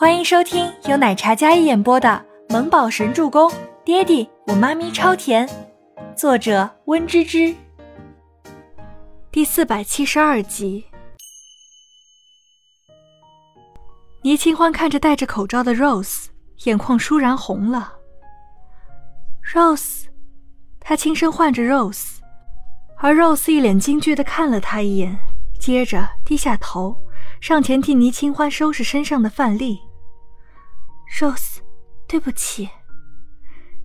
欢迎收听由奶茶嘉一演播的《萌宝神助攻》，爹地我妈咪超甜，作者温芝芝。第四百七十二集。倪清欢看着戴着口罩的 Rose，眼眶倏然红了。Rose，他轻声唤着 Rose，而 Rose 一脸惊惧的看了他一眼，接着低下头，上前替倪清欢收拾身上的饭粒。Rose，对不起。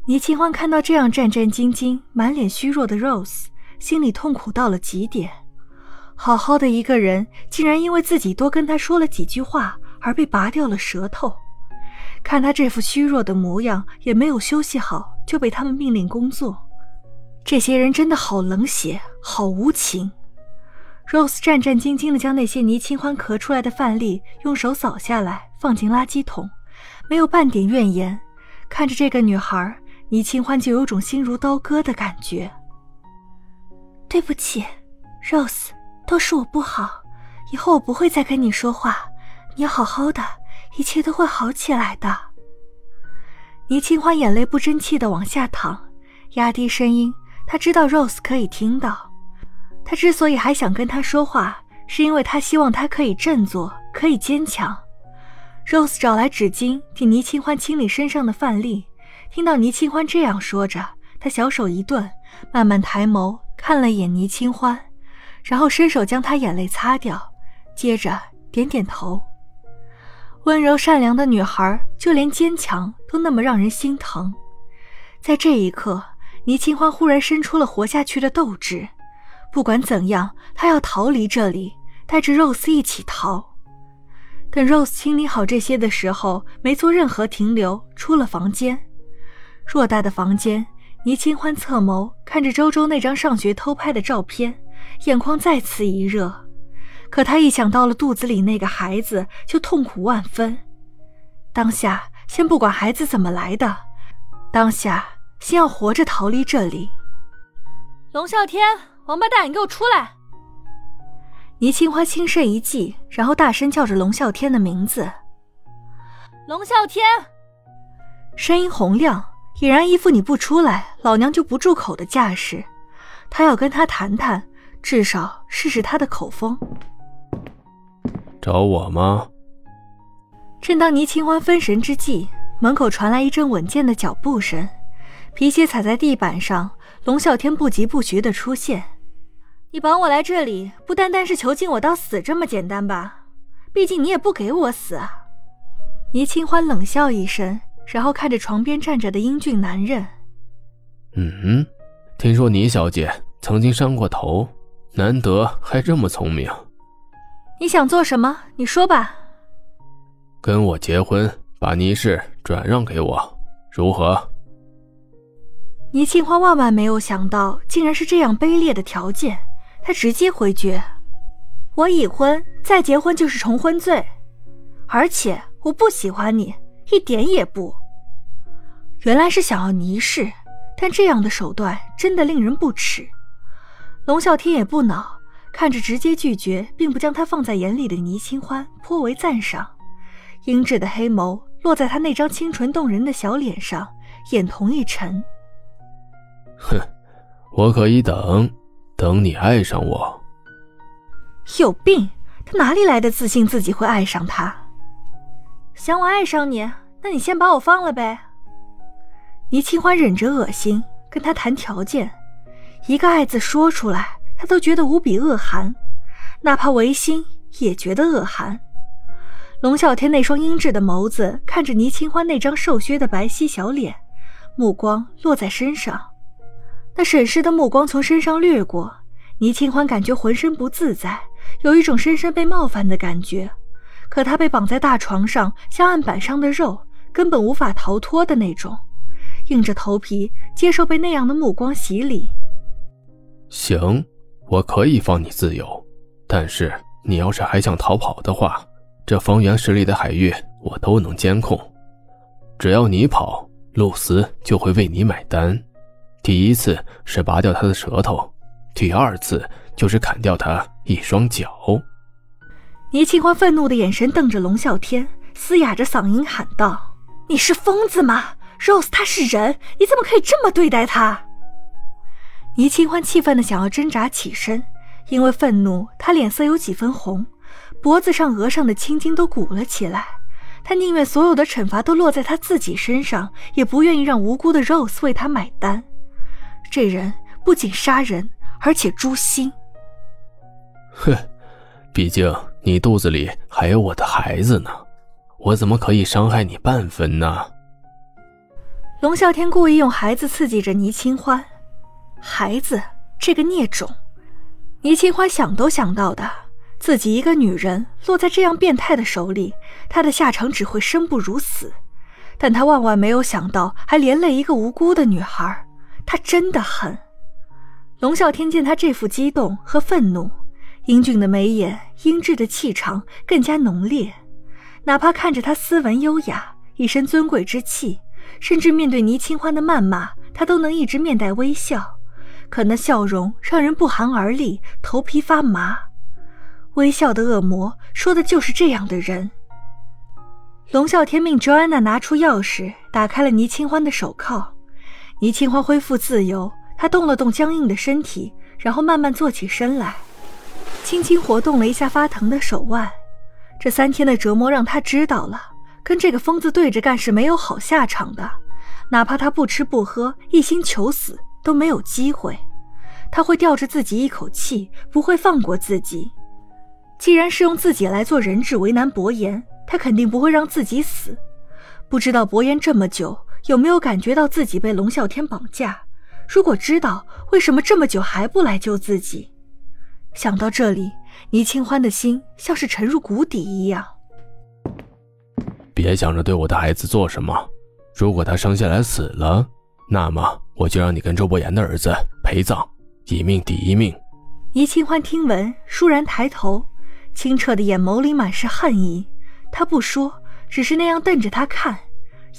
倪清欢看到这样战战兢兢、满脸虚弱的 Rose，心里痛苦到了极点。好好的一个人，竟然因为自己多跟他说了几句话而被拔掉了舌头。看他这副虚弱的模样，也没有休息好，就被他们命令工作。这些人真的好冷血，好无情。Rose 战战兢兢地将那些倪清欢咳出来的饭粒用手扫下来，放进垃圾桶。没有半点怨言，看着这个女孩，倪清欢就有种心如刀割的感觉。对不起，Rose，都是我不好，以后我不会再跟你说话，你要好好的，一切都会好起来的。倪清欢眼泪不争气的往下淌，压低声音，她知道 Rose 可以听到。她之所以还想跟他说话，是因为她希望他可以振作，可以坚强。Rose 找来纸巾替倪清欢清理身上的饭粒，听到倪清欢这样说着，他小手一顿，慢慢抬眸看了眼倪清欢，然后伸手将她眼泪擦掉，接着点点头。温柔善良的女孩，就连坚强都那么让人心疼。在这一刻，倪清欢忽然生出了活下去的斗志，不管怎样，她要逃离这里，带着 Rose 一起逃。等 Rose 清理好这些的时候，没做任何停留，出了房间。偌大的房间，倪清欢侧眸看着周周那张上学偷拍的照片，眼眶再次一热。可他一想到了肚子里那个孩子，就痛苦万分。当下先不管孩子怎么来的，当下先要活着逃离这里。龙啸天，王八蛋，你给我出来！倪清欢轻声一记，然后大声叫着龙啸天的名字。龙啸天，声音洪亮，俨然一副你不出来，老娘就不住口的架势。他要跟他谈谈，至少试试他的口风。找我吗？正当倪清欢分神之际，门口传来一阵稳健的脚步声，皮鞋踩在地板上，龙啸天不疾不徐的出现。你绑我来这里，不单单是囚禁我到死这么简单吧？毕竟你也不给我死啊！倪清欢冷笑一声，然后看着床边站着的英俊男人：“嗯，听说倪小姐曾经伤过头，难得还这么聪明。你想做什么？你说吧。跟我结婚，把倪氏转让给我，如何？”倪清欢万万没有想到，竟然是这样卑劣的条件。他直接回绝，我已婚，再结婚就是重婚罪，而且我不喜欢你，一点也不。原来是想要倪氏，但这样的手段真的令人不齿。龙啸天也不恼，看着直接拒绝并不将他放在眼里的倪清欢，颇为赞赏。英质的黑眸落在他那张清纯动人的小脸上，眼瞳一沉。哼，我可以等。等你爱上我，有病！他哪里来的自信自己会爱上他？想我爱上你，那你先把我放了呗。倪清欢忍着恶心跟他谈条件，一个“爱”字说出来，他都觉得无比恶寒，哪怕违心也觉得恶寒。龙啸天那双英质的眸子看着倪清欢那张瘦削的白皙小脸，目光落在身上。那审视的目光从身上掠过，倪清欢感觉浑身不自在，有一种深深被冒犯的感觉。可他被绑在大床上，像案板上的肉，根本无法逃脱的那种，硬着头皮接受被那样的目光洗礼。行，我可以放你自由，但是你要是还想逃跑的话，这方圆十里的海域我都能监控。只要你跑，露丝就会为你买单。第一次是拔掉他的舌头，第二次就是砍掉他一双脚。倪清欢愤怒的眼神瞪着龙啸天，嘶哑着嗓音喊道：“你是疯子吗？Rose，他是人，你怎么可以这么对待他？”倪清欢气愤的想要挣扎起身，因为愤怒，他脸色有几分红，脖子上、额上的青筋都鼓了起来。他宁愿所有的惩罚都落在他自己身上，也不愿意让无辜的 Rose 为他买单。这人不仅杀人，而且诛心。哼，毕竟你肚子里还有我的孩子呢，我怎么可以伤害你半分呢？龙啸天故意用孩子刺激着倪清欢，孩子这个孽种，倪清欢想都想到的。自己一个女人落在这样变态的手里，她的下场只会生不如死。但她万万没有想到，还连累一个无辜的女孩。他真的狠龙啸天。见他这副激动和愤怒，英俊的眉眼、英质的气场更加浓烈。哪怕看着他斯文优雅，一身尊贵之气，甚至面对倪清欢的谩骂，他都能一直面带微笑。可那笑容让人不寒而栗，头皮发麻。微笑的恶魔说的就是这样的人。龙啸天命 Joanna 拿出钥匙，打开了倪清欢的手铐。倪清欢恢复自由，他动了动僵硬的身体，然后慢慢坐起身来，轻轻活动了一下发疼的手腕。这三天的折磨让他知道了，跟这个疯子对着干是没有好下场的。哪怕他不吃不喝，一心求死，都没有机会。他会吊着自己一口气，不会放过自己。既然是用自己来做人质为难伯言，他肯定不会让自己死。不知道伯言这么久有没有感觉到自己被龙啸天绑架？如果知道，为什么这么久还不来救自己？想到这里，倪清欢的心像是沉入谷底一样。别想着对我的孩子做什么，如果他生下来死了，那么我就让你跟周伯言的儿子陪葬，一命抵一命。倪清欢听闻，倏然抬头。清澈的眼眸里满是恨意，他不说，只是那样瞪着他看，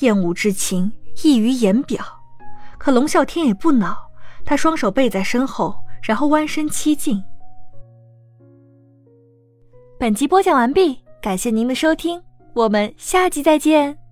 厌恶之情溢于言表。可龙啸天也不恼，他双手背在身后，然后弯身七进。本集播讲完毕，感谢您的收听，我们下集再见。